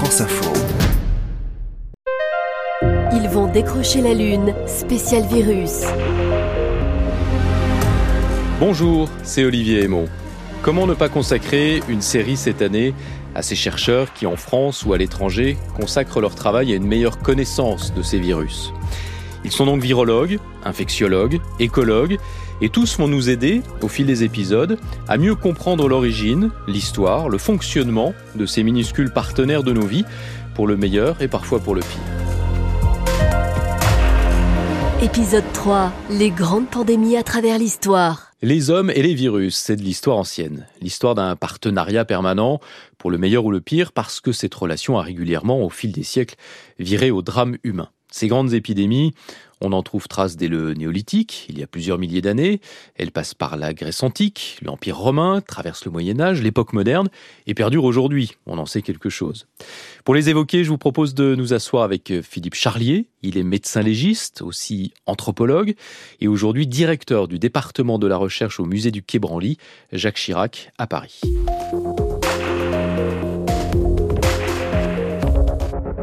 France Info. Ils vont décrocher la Lune, spécial virus. Bonjour, c'est Olivier Aymon. Comment ne pas consacrer une série cette année à ces chercheurs qui, en France ou à l'étranger, consacrent leur travail à une meilleure connaissance de ces virus? Ils sont donc virologues, infectiologues, écologues, et tous vont nous aider, au fil des épisodes, à mieux comprendre l'origine, l'histoire, le fonctionnement de ces minuscules partenaires de nos vies, pour le meilleur et parfois pour le pire. Épisode 3. Les grandes pandémies à travers l'histoire. Les hommes et les virus, c'est de l'histoire ancienne. L'histoire d'un partenariat permanent, pour le meilleur ou le pire, parce que cette relation a régulièrement, au fil des siècles, viré au drame humain. Ces grandes épidémies, on en trouve trace dès le néolithique, il y a plusieurs milliers d'années. Elles passent par la Grèce antique, l'Empire romain, traversent le Moyen Âge, l'époque moderne, et perdurent aujourd'hui. On en sait quelque chose. Pour les évoquer, je vous propose de nous asseoir avec Philippe Charlier. Il est médecin légiste, aussi anthropologue, et aujourd'hui directeur du département de la recherche au musée du Quai Branly, Jacques Chirac, à Paris.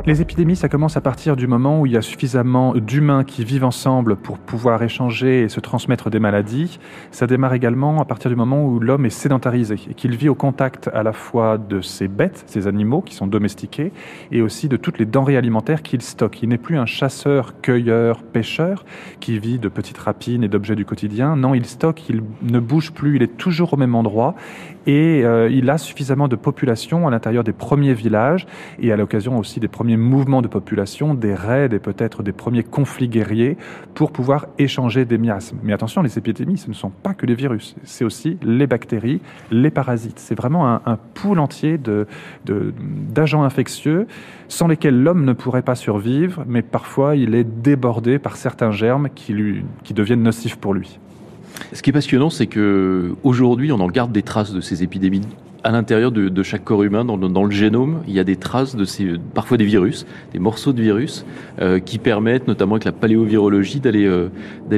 Les épidémies, ça commence à partir du moment où il y a suffisamment d'humains qui vivent ensemble pour pouvoir échanger et se transmettre des maladies. Ça démarre également à partir du moment où l'homme est sédentarisé et qu'il vit au contact à la fois de ses bêtes, ses animaux qui sont domestiqués, et aussi de toutes les denrées alimentaires qu'il stocke. Il n'est plus un chasseur, cueilleur, pêcheur qui vit de petites rapines et d'objets du quotidien. Non, il stocke, il ne bouge plus, il est toujours au même endroit et euh, il a suffisamment de population à l'intérieur des premiers villages et à l'occasion aussi des premiers mouvements de population, des raids et peut-être des premiers conflits guerriers pour pouvoir échanger des miasmes. Mais attention, les épidémies, ce ne sont pas que les virus, c'est aussi les bactéries, les parasites. C'est vraiment un, un pool entier de, d'agents infectieux sans lesquels l'homme ne pourrait pas survivre, mais parfois il est débordé par certains germes qui, lui, qui deviennent nocifs pour lui. Ce qui est passionnant, c'est que aujourd'hui, on en garde des traces de ces épidémies à l'intérieur de, chaque corps humain, dans le, génome, il y a des traces de ces, parfois des virus, des morceaux de virus, euh, qui permettent, notamment avec la paléovirologie, d'aller euh,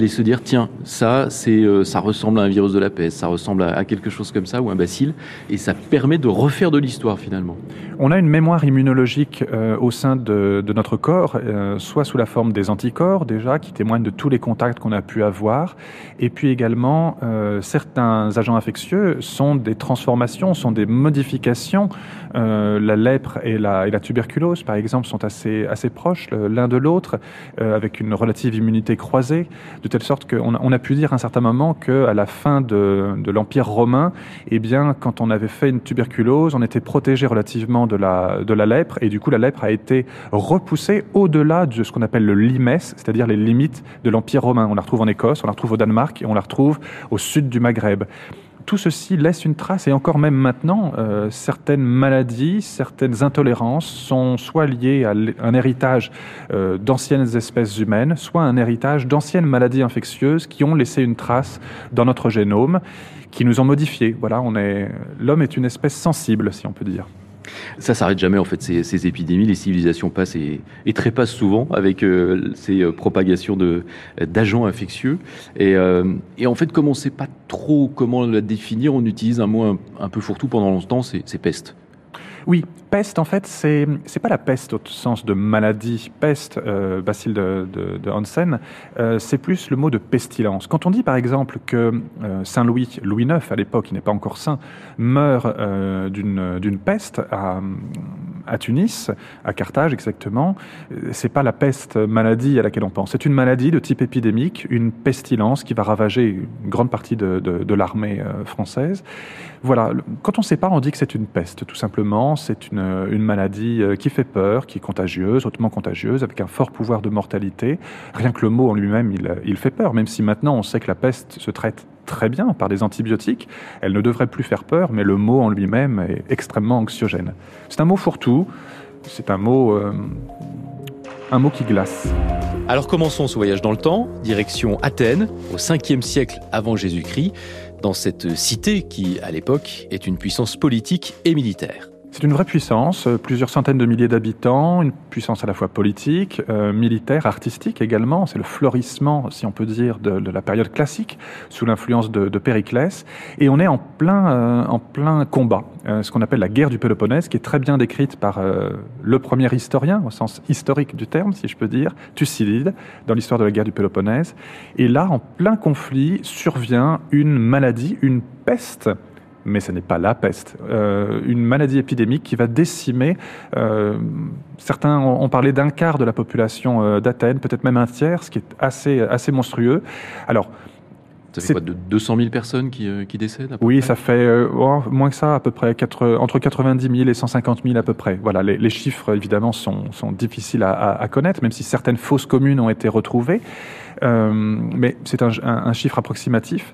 se dire tiens, ça, euh, ça ressemble à un virus de la peste, ça ressemble à, quelque chose comme ça ou un bacille, et ça permet de refaire de l'histoire finalement. On a une mémoire immunologique au sein de, de, notre corps, soit sous la forme des anticorps déjà, qui témoignent de tous les contacts qu'on a pu avoir, et puis également certains agents infectieux sont des transformations, sont des modifications. Euh, la lèpre et la, tuberculose, par exemple, sont assez, proches l'un de l'autre, euh, avec une relative immunité croisée, de telle sorte qu'on a, pu dire à un certain moment qu'à la fin de, l'Empire romain, eh bien, quand on avait fait une tuberculose, on était protégé relativement de la, lèpre, et du coup, la lèpre a été repoussée au-delà de ce qu'on appelle le limes, c'est-à-dire les limites de l'Empire romain. On la retrouve en Écosse, on la retrouve au Danemark, et on la retrouve au sud du Maghreb tout ceci laisse une trace et encore même maintenant, euh, certaines maladies, certaines intolérances sont soit liées à un héritage euh, d'anciennes espèces humaines, soit un héritage d'anciennes maladies infectieuses qui ont laissé une trace dans notre génome, qui nous ont modifiés. Voilà, l'homme est une espèce sensible, si on peut dire. Ça s'arrête jamais en fait ces, épidémies, les civilisations passent et, trépassent souvent avec euh, ces euh, propagations d'agents infectieux. Et, euh, et, en fait, comme on ne sait pas trop comment la définir, on utilise un mot un, un peu fourre-tout pendant longtemps, c'est peste. Oui, peste, en fait, c'est c'est pas la peste au sens de maladie, peste, euh, bacille de, de, Hansen, euh, c'est plus le mot de pestilence. Quand on dit par exemple que euh, Saint Louis, Louis IX à l'époque, il n'est pas encore saint, meurt euh, d'une d'une peste à, à Tunis, à Carthage exactement, c'est pas la peste maladie à laquelle on pense. C'est une maladie de type épidémique, une pestilence qui va ravager une grande partie de, l'armée française. Voilà, quand on ne sait pas, on dit que c'est une peste, tout simplement. C'est une, une, maladie euh, qui fait peur, qui est contagieuse, hautement contagieuse, avec un fort pouvoir de mortalité. Rien que le mot en lui-même, il fait peur, même si maintenant on sait que la peste se traite très bien par des antibiotiques. Elle ne devrait plus faire peur, mais le mot en lui-même est extrêmement anxiogène. C'est un mot fourre-tout, c'est un mot, euh, un mot qui glace. Alors commençons ce voyage dans le temps, direction Athènes, au 5e siècle avant Jésus-Christ, dans cette cité qui, à l'époque, est une puissance politique et militaire. C'est une vraie puissance, euh, plusieurs centaines de milliers d'habitants, une puissance à la fois politique, euh, militaire, artistique également. C'est le florissement, si on peut dire, de, la période classique, sous l'influence de, Périclès. Et on est en plein, euh, en plein combat, ce qu'on appelle la guerre du Péloponnèse, qui est très bien décrite par le premier historien, au sens historique du terme, si je peux dire, Thucydide, dans l'histoire de la guerre du Péloponnèse. Et là, en plein conflit, survient une maladie, une peste mais ce n'est pas la peste. Euh, une maladie épidémique qui va décimer, euh, certains ont, parlé d'un quart de la population euh, d'Athènes, peut-être même un tiers, ce qui est assez, assez monstrueux. Alors, ça fait quoi, de 200 000 personnes qui, qui décèdent Oui, ça fait oh, moins que ça, à peu près, entre 90 000 et 150 000 à peu près. Voilà, les, chiffres, évidemment, sont, sont difficiles à, connaître, même si certaines fausses communes ont été retrouvées. mais c'est un, un, chiffre approximatif.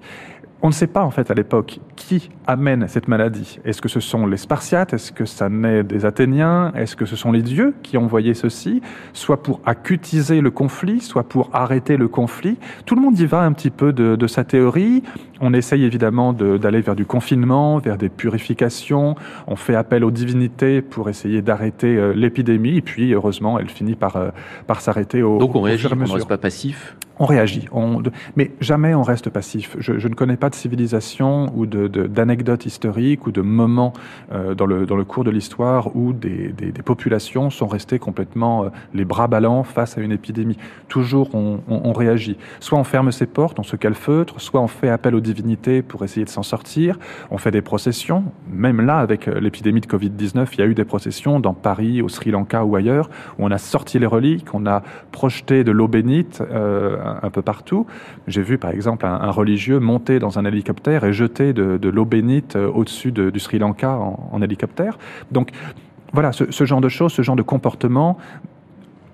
On ne sait pas en fait à l'époque qui amène cette maladie. Est-ce que ce sont les Spartiates? Est-ce que ça naît des Athéniens? Est-ce que ce sont les dieux qui ont envoyé ceci Soit pour acutiser le conflit, soit pour arrêter le conflit. Tout le monde y va un petit peu de, sa théorie. On essaye évidemment d'aller vers du confinement, vers des purifications. On fait appel aux divinités pour essayer d'arrêter euh, l'épidémie. Et puis heureusement, elle finit par, euh, par s'arrêter au Donc on réagit, on ne reste pas passif? On réagit, mais jamais on reste passif. Je, ne connais pas de civilisation ou d'anecdotes historiques ou de moments euh, dans, le, dans le cours de l'histoire où des, populations sont restées complètement euh, les bras ballants face à une épidémie. Toujours on, réagit. Soit on ferme ses portes, on se calfeutre, soit on fait appel aux divinités pour essayer de s'en sortir. On fait des processions. Même là, avec euh, l'épidémie de Covid-19, il y a eu des processions dans Paris, au Sri Lanka ou ailleurs, où on a sorti les reliques, on a projeté de l'eau bénite un, peu partout. J'ai vu par exemple un, religieux monter dans un hélicoptère et jeter de, l'eau bénite euh, au-dessus du Sri Lanka en, hélicoptère. Donc voilà, ce, genre de choses, ce genre de comportement,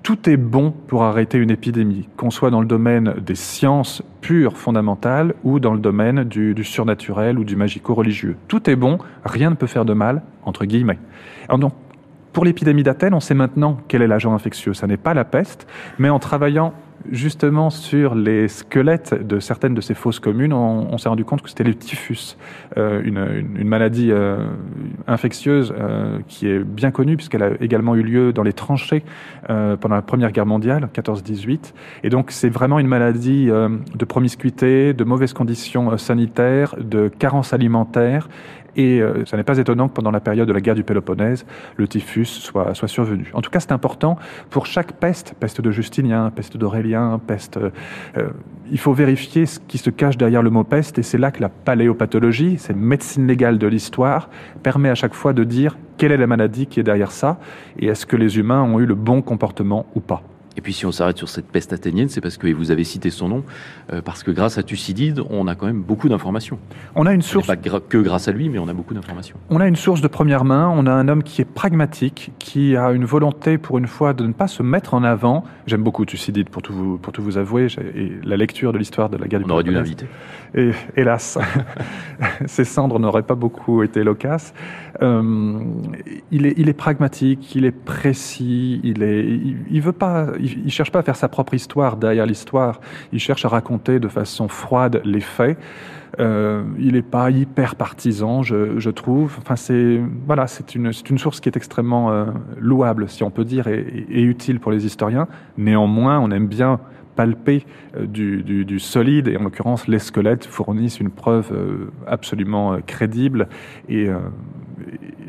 tout est bon pour arrêter une épidémie, qu'on soit dans le domaine des sciences pures fondamentales ou dans le domaine du, surnaturel ou du magico-religieux. Tout est bon, rien ne peut faire de mal, entre guillemets. Donc, pour l'épidémie d'Athènes, on sait maintenant quel est l'agent infectieux. Ça n'est pas la peste, mais en travaillant justement sur les squelettes de certaines de ces fausses communes, on, s'est rendu compte que c'était le typhus, euh, une, maladie euh, infectieuse euh, qui est bien connue puisqu'elle a également eu lieu dans les tranchées pendant la Première Guerre mondiale, 14-18. Et donc c'est vraiment une maladie de promiscuité, de mauvaises conditions sanitaires, de carence alimentaire et euh, ça n'est pas étonnant que pendant la période de la guerre du Péloponnèse, le typhus soit, soit survenu. En tout cas, c'est important pour chaque peste, peste de Justinien, peste d'Aurélien, peste... Euh, euh, il faut vérifier ce qui se cache derrière le mot peste, et c'est là que la paléopathologie, cette médecine légale de l'histoire, permet à chaque fois de dire quelle est la maladie qui est derrière ça, et est-ce que les humains ont eu le bon comportement ou pas. Et puis si on s'arrête sur cette peste athénienne, c'est parce que vous avez cité son nom, euh, parce que grâce à Thucydide, on a quand même beaucoup d'informations. On a une source. Pas que grâce à lui, mais on a beaucoup d'informations. On a une source de première main. On a un homme qui est pragmatique, qui a une volonté pour une fois de ne pas se mettre en avant. J'aime beaucoup Thucydide pour tout vous pour tout vous avouer. Et la lecture de l'histoire de la guerre du On aurait dû l'inviter. Et hélas, ses cendres n'auraient pas beaucoup été loquaces. Euh, il est il est pragmatique, il est précis, il est il veut pas il, ne cherche pas à faire sa propre histoire derrière l'histoire. Il cherche à raconter de façon froide les faits. Euh, il n'est pas hyper partisan, je, trouve. Enfin, c'est voilà, c'est une, une source qui est extrêmement euh, louable, si on peut dire, et, utile pour les historiens. Néanmoins, on aime bien palper euh, du, solide, et en l'occurrence, les squelettes fournissent une preuve absolument crédible et,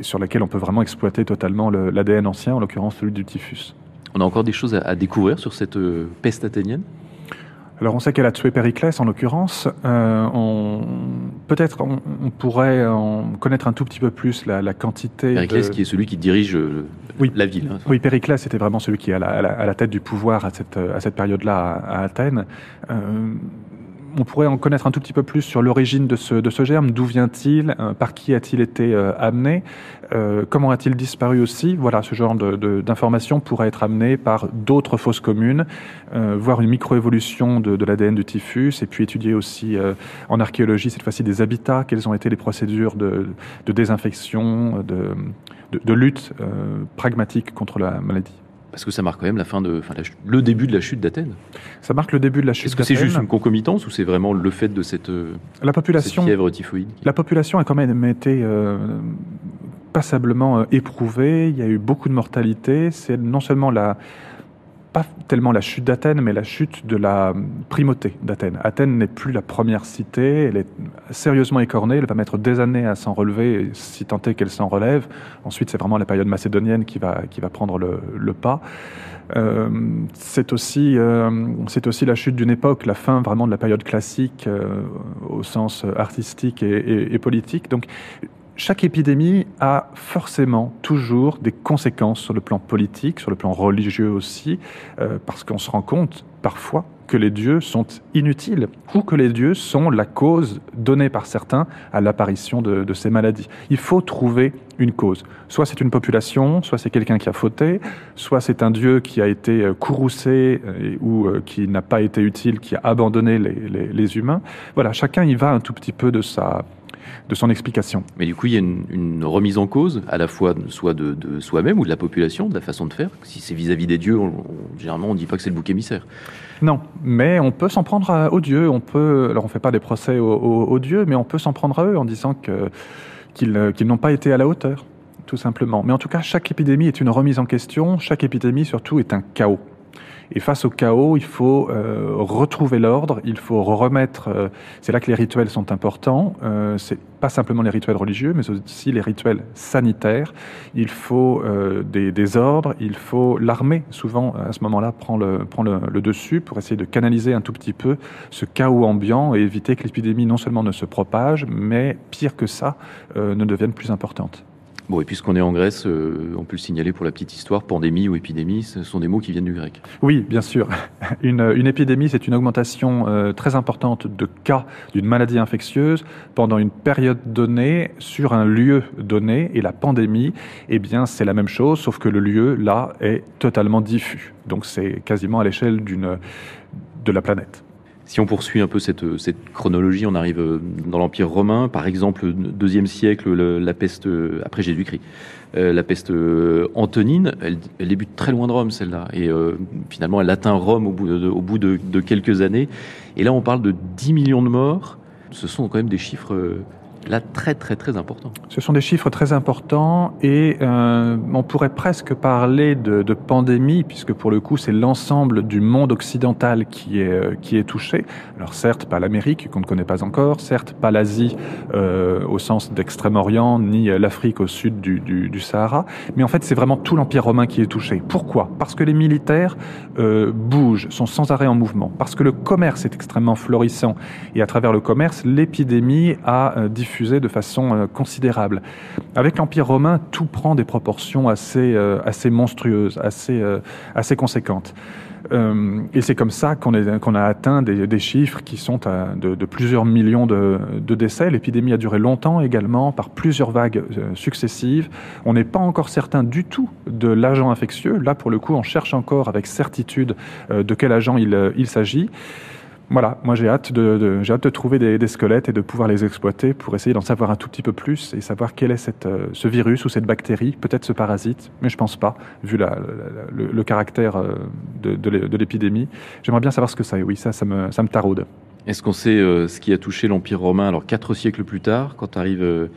sur laquelle on peut vraiment exploiter totalement l'ADN ancien, en l'occurrence celui du typhus. On a encore des choses à, découvrir sur cette euh, peste athénienne? Alors on sait qu'elle a tué Périclès en l'occurrence. Euh, peut-être on, pourrait en connaître un tout petit peu plus la, quantité. Périclès qui est celui qui dirige euh, la ville. Hein, oui, Périclès était vraiment celui qui est à la, tête du pouvoir à cette, à cette période-là à, Athènes on pourrait en connaître un tout petit peu plus sur l'origine de ce, de ce germe, d'où vient-il, euh, par qui a-t-il été euh, amené, euh, comment a-t-il disparu aussi? Voilà, ce genre d'informations pourrait être amené par d'autres fausses communes, voir une microévolution de, de l'ADN du typhus, et puis étudier aussi en archéologie, cette fois-ci, des habitats, quelles ont été les procédures de, désinfection, de, lutte pragmatique contre la maladie? Parce que ça marque quand même la fin de, enfin, le début de la chute d'Athènes. Ça marque le début de la chute. Est-ce que c'est juste une concomitance ou c'est vraiment le fait de cette, la population, fièvre typhoïde La population a quand même été euh, passablement éprouvé, il y a eu beaucoup de mortalité. C'est non seulement la, pas tellement la chute d'Athènes, mais la chute de la primauté d'Athènes. Athènes n'est plus la première cité, elle est sérieusement écornée, elle va mettre des années à s'en relever, si tant est qu'elle s'en relève. Ensuite, c'est vraiment la période macédonienne qui va, qui va prendre le, pas. Euh, c'est aussi, euh, aussi la chute d'une époque, la fin vraiment de la période classique euh, au sens artistique et, et politique. Donc, chaque épidémie a forcément toujours des conséquences sur le plan politique, sur le plan religieux aussi, euh, parce qu'on se rend compte parfois que les dieux sont inutiles ou que les dieux sont la cause donnée par certains à l'apparition de, ces maladies. Il faut trouver une cause. Soit c'est une population, soit c'est quelqu'un qui a fauté, soit c'est un dieu qui a été euh, courroucé euh, ou qui n'a pas été utile, qui a abandonné les, les humains. Voilà, chacun y va un tout petit peu de sa de son explication. Mais du coup, il y a une, remise en cause, à la fois soit de, soi-même ou de la population, de la façon de faire. Si c'est vis-à-vis des dieux, généralement, on ne dit pas que c'est le bouc émissaire. Non, mais on peut s'en prendre aux dieux. On peut, alors on ne fait pas des procès aux, dieux, mais on peut s'en prendre à eux en disant qu'ils n'ont pas été à la hauteur, tout simplement. Mais en tout cas, chaque épidémie est une remise en question. Chaque épidémie, surtout, est un chaos. Et face au chaos, il faut euh, retrouver l'ordre, il faut remettre. Euh, c'est là que les rituels sont importants. Euh, c'est pas simplement les rituels religieux, mais aussi les rituels sanitaires. Il faut des, ordres, il faut l'armée. Souvent, à ce moment-là, prend le prend le, dessus pour essayer de canaliser un tout petit peu ce chaos ambiant et éviter que l'épidémie non seulement ne se propage, mais pire que ça, ne devienne plus importante. Bon, et puisqu'on est en Grèce, euh, on peut le signaler pour la petite histoire, pandémie ou épidémie, ce sont des mots qui viennent du grec. Oui, bien sûr. Une, épidémie, c'est une augmentation euh, très importante de cas d'une maladie infectieuse pendant une période donnée sur un lieu donné. Et la pandémie, eh bien, c'est la même chose, sauf que le lieu, là, est totalement diffus. Donc c'est quasiment à l'échelle de la planète. Si on poursuit un peu cette, chronologie, on arrive euh, dans l'Empire romain, par exemple, deuxième siècle, la peste euh, après Jésus-Christ. Euh, la peste antonine, elle, débute très loin de Rome, celle-là, et finalement, elle atteint Rome au bout, de, au bout de, de, quelques années. Et là, on parle de 10 millions de morts. Ce sont quand même des chiffres là très très très important. Ce sont des chiffres très importants et euh, on pourrait presque parler de, pandémie puisque pour le coup c'est l'ensemble du monde occidental qui est euh, qui est touché. Alors certes pas l'Amérique qu'on ne connaît pas encore, certes pas l'Asie euh, au sens d'Extrême-Orient ni l'Afrique au sud du, Sahara, mais en fait c'est vraiment tout l'empire romain qui est touché. Pourquoi? Parce que les militaires bougent, sont sans arrêt en mouvement, parce que le commerce est extrêmement florissant et à travers le commerce l'épidémie a euh, de façon euh, considérable. Avec l'Empire romain, tout prend des proportions assez, euh, assez monstrueuses, assez, euh, assez conséquentes. et c'est comme ça qu'on a atteint des, chiffres qui sont de plusieurs millions de, de décès. L'épidémie a duré longtemps également, par plusieurs vagues successives. On n'est pas encore certain du tout de l'agent infectieux. Là, pour le coup, on cherche encore avec certitude de quel agent il, il s'agit. Voilà, moi j'ai hâte de, j'ai hâte de trouver des, squelettes et de pouvoir les exploiter pour essayer d'en savoir un tout petit peu plus et savoir quel est cette, euh, ce virus ou cette bactérie, peut-être ce parasite, mais je pense pas, vu le, caractère euh, de, de l'épidémie. J'aimerais bien savoir ce que c'est, oui, ça, ça me, ça me taraude. Est-ce qu'on sait euh, ce qui a touché l'Empire romain alors quatre siècles plus tard, quand arrive euh,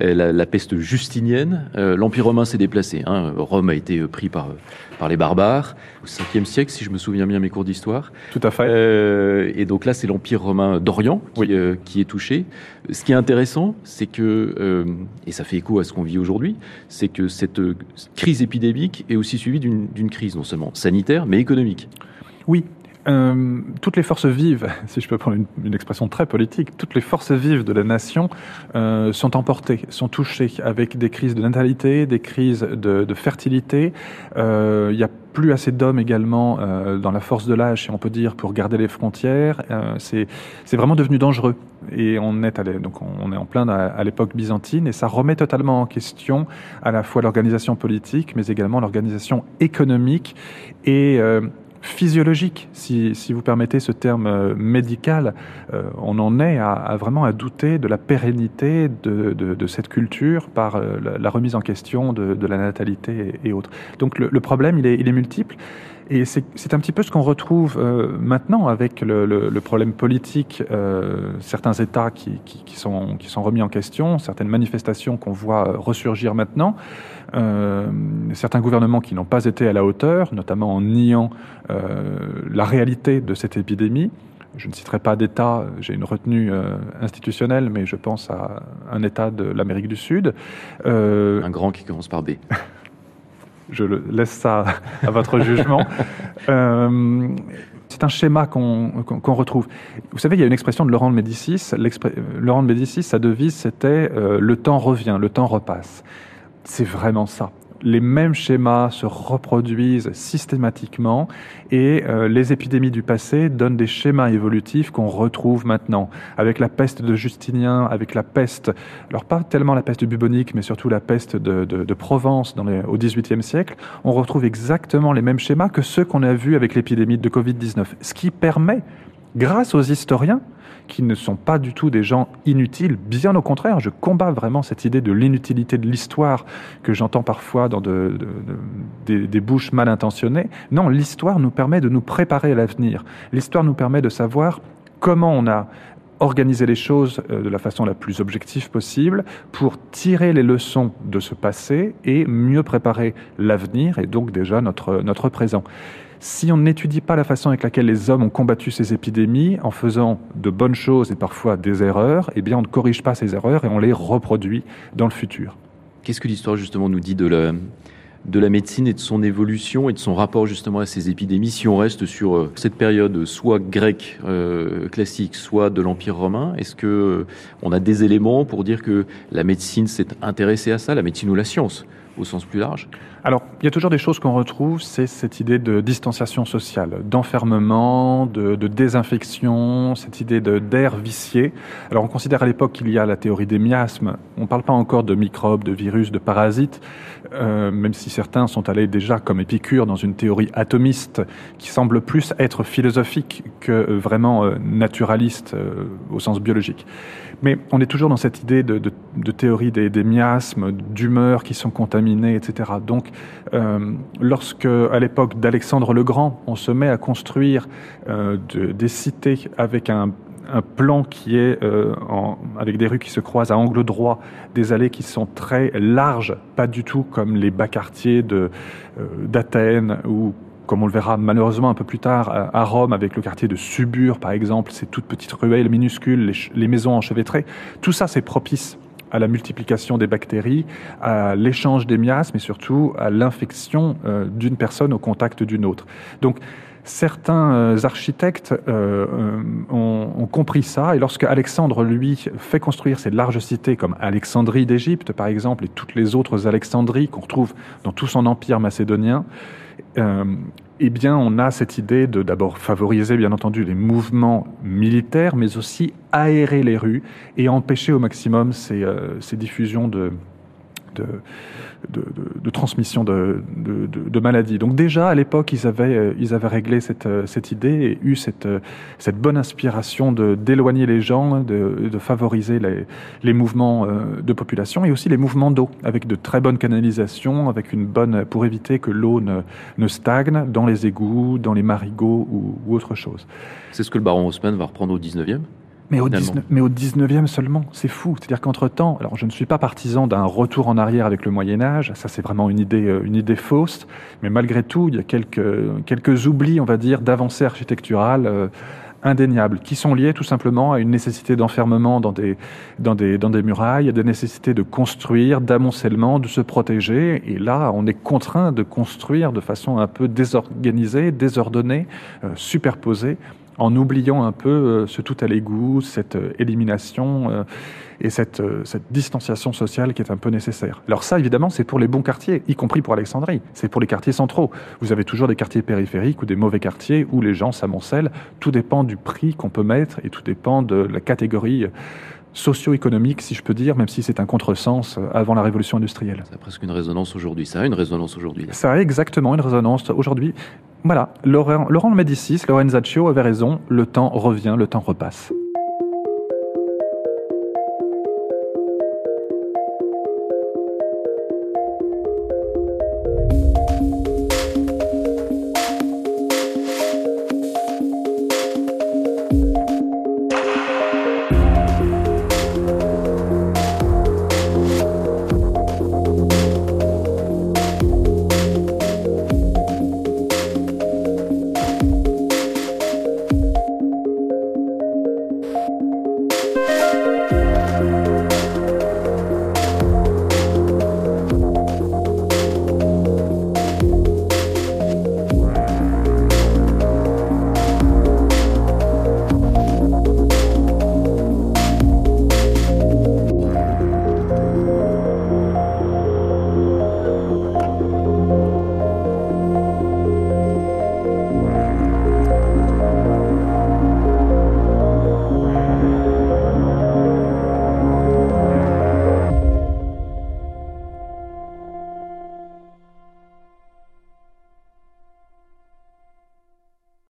la, peste justinienne? Euh, L'Empire romain s'est déplacé. Hein. Rome a été pris par, par les barbares au 5e siècle, si je me souviens bien mes cours d'histoire. Tout à fait. et donc là, c'est l'Empire romain d'Orient qui, qui, est touché. Ce qui est intéressant, c'est que, et ça fait écho à ce qu'on vit aujourd'hui, c'est que cette crise épidémique est aussi suivie d'une crise non seulement sanitaire, mais économique. Oui, euh, toutes les forces vives, si je peux prendre une, expression très politique, toutes les forces vives de la nation euh, sont emportées, sont touchées avec des crises de natalité, des crises de, de fertilité. Euh, il y a plus assez d'hommes également euh, dans la force de l'âge, si on peut dire, pour garder les frontières. Euh, c'est vraiment devenu dangereux. Et on est, allé, donc on est en plein à, à l'époque byzantine, et ça remet totalement en question à la fois l'organisation politique, mais également l'organisation économique et euh, physiologique, si, si, vous permettez ce terme euh, médical. Euh, on en est à, à, vraiment à douter de la pérennité de, de, de cette culture par euh, la, remise en question de, de la natalité et, autres. Donc le, le, problème, il est, il est multiple. Et c'est un petit peu ce qu'on retrouve euh, maintenant avec le, le, le problème politique, euh, certains États qui, qui, qui, sont, qui sont remis en question, certaines manifestations qu'on voit ressurgir maintenant, euh, certains gouvernements qui n'ont pas été à la hauteur, notamment en niant euh, la réalité de cette épidémie. Je ne citerai pas d'État, j'ai une retenue euh, institutionnelle, mais je pense à un État de l'Amérique du Sud. Un grand qui commence par B. je laisse ça à votre jugement. C'est un schéma qu'on qu retrouve. Vous savez, il y a une expression de Laurent de Médicis. Laurent de Médicis, sa devise, c'était le temps revient, le temps repasse. C'est vraiment ça les mêmes schémas se reproduisent systématiquement et euh, les épidémies du passé donnent des schémas évolutifs qu'on retrouve maintenant. Avec la peste de Justinien, avec la peste, alors pas tellement la peste bubonique, mais surtout la peste de, Provence au XVIIIe siècle, on retrouve exactement les mêmes schémas que ceux qu'on a vus avec l'épidémie de Covid-19. Ce qui permet, grâce aux historiens, qui ne sont pas du tout des gens inutiles. Bien au contraire, je combats vraiment cette idée de l'inutilité de l'histoire que j'entends parfois dans de, de, de, des, bouches mal intentionnées. Non, l'histoire nous permet de nous préparer à l'avenir. L'histoire nous permet de savoir comment on a organiser les choses euh, de la façon la plus objective possible pour tirer les leçons de ce passé et mieux préparer l'avenir et donc déjà notre, notre présent si on n'étudie pas la façon avec laquelle les hommes ont combattu ces épidémies en faisant de bonnes choses et parfois des erreurs, eh bien on ne corrige pas ces erreurs et on les reproduit dans le futur. Qu'est-ce que l'histoire justement nous dit de la, de la médecine et de son évolution et de son rapport justement à ces épidémies si on reste sur euh, cette période soit grecque euh, classique, soit de l'Empire romain? Est-ce que euh, on a des éléments pour dire que la médecine s'est intéressée à ça, la médecine ou la science? Au sens plus large Alors, il y a toujours des choses qu'on retrouve, c'est cette idée de distanciation sociale, d'enfermement, de, désinfection, cette idée d'air vicié. Alors, on considère à l'époque qu'il y a la théorie des miasmes. On ne parle pas encore de microbes, de virus, de parasites, euh, même si certains sont allés déjà comme Épicure dans une théorie atomiste qui semble plus être philosophique que vraiment euh, naturaliste euh, au sens biologique. Mais on est toujours dans cette idée de, théorie des miasmes, d'humeurs qui sont contaminées, etc. Donc, euh, lorsque, à l'époque d'Alexandre le Grand, on se met à construire euh, de, des cités avec un, plan qui est euh, avec des rues qui se croisent à angle droit, des allées qui sont très larges, pas du tout comme les bas quartiers d'Athènes ou comme on le verra malheureusement un peu plus tard à Rome avec le quartier de Subur par exemple, ces toutes petites ruelles minuscules, les, les maisons enchevêtrées, tout ça c'est propice à la multiplication des bactéries, à l'échange des miasmes et surtout à l'infection euh, d'une personne au contact d'une autre. Donc certains euh, architectes euh, ont, compris ça et lorsque Alexandre lui fait construire ces larges cités comme Alexandrie d'Égypte par exemple et toutes les autres Alexandries qu'on retrouve dans tout son empire macédonien, eh bien, on a cette idée de d'abord favoriser, bien entendu, les mouvements militaires, mais aussi aérer les rues et empêcher au maximum ces, euh, ces diffusions de, de, transmission de, maladies. Donc déjà, à l'époque, ils avaient, euh, ils avaient réglé cette, euh, cette idée et eu cette, euh, cette bonne inspiration d'éloigner les gens, de, de favoriser les, les mouvements de population et aussi les mouvements d'eau, avec de très bonnes canalisations, avec une bonne, pour éviter que l'eau ne, ne stagne dans les égouts, dans les marigots ou, ou autre chose. C'est ce que le baron Haussmann va reprendre au 19e mais au, 19, mais au 19e seulement, c'est fou. C'est-à-dire qu'entre-temps, alors je ne suis pas partisan d'un retour en arrière avec le Moyen-Âge, ça c'est vraiment une idée, euh, une idée fausse, mais malgré tout, il y a quelques, quelques oublis, on va dire, d'avancée architecturale euh, indéniables, qui sont liés tout simplement à une nécessité d'enfermement dans des, dans, des, dans des murailles, à des nécessités de construire, d'amoncellement, de se protéger. Et là, on est contraint de construire de façon un peu désorganisée, désordonnée, euh, superposée en oubliant un peu euh, ce tout à l'égout, cette euh, élimination euh, et cette, cette distanciation sociale qui est un peu nécessaire. Alors ça, évidemment, c'est pour les bons quartiers, y compris pour Alexandrie. C'est pour les quartiers centraux. Vous avez toujours des quartiers périphériques ou des mauvais quartiers où les gens s'amoncellent. Tout dépend du prix qu'on peut mettre et tout dépend de la catégorie socio-économique, si je peux dire, même si c'est un contresens avant la révolution industrielle. Ça a presque une résonance aujourd'hui. Ça a une résonance aujourd'hui. Ça a exactement une résonance aujourd'hui. Voilà, Laurent, Laurent Médicis, Lorenzaccio avait raison, le temps revient, le temps repasse.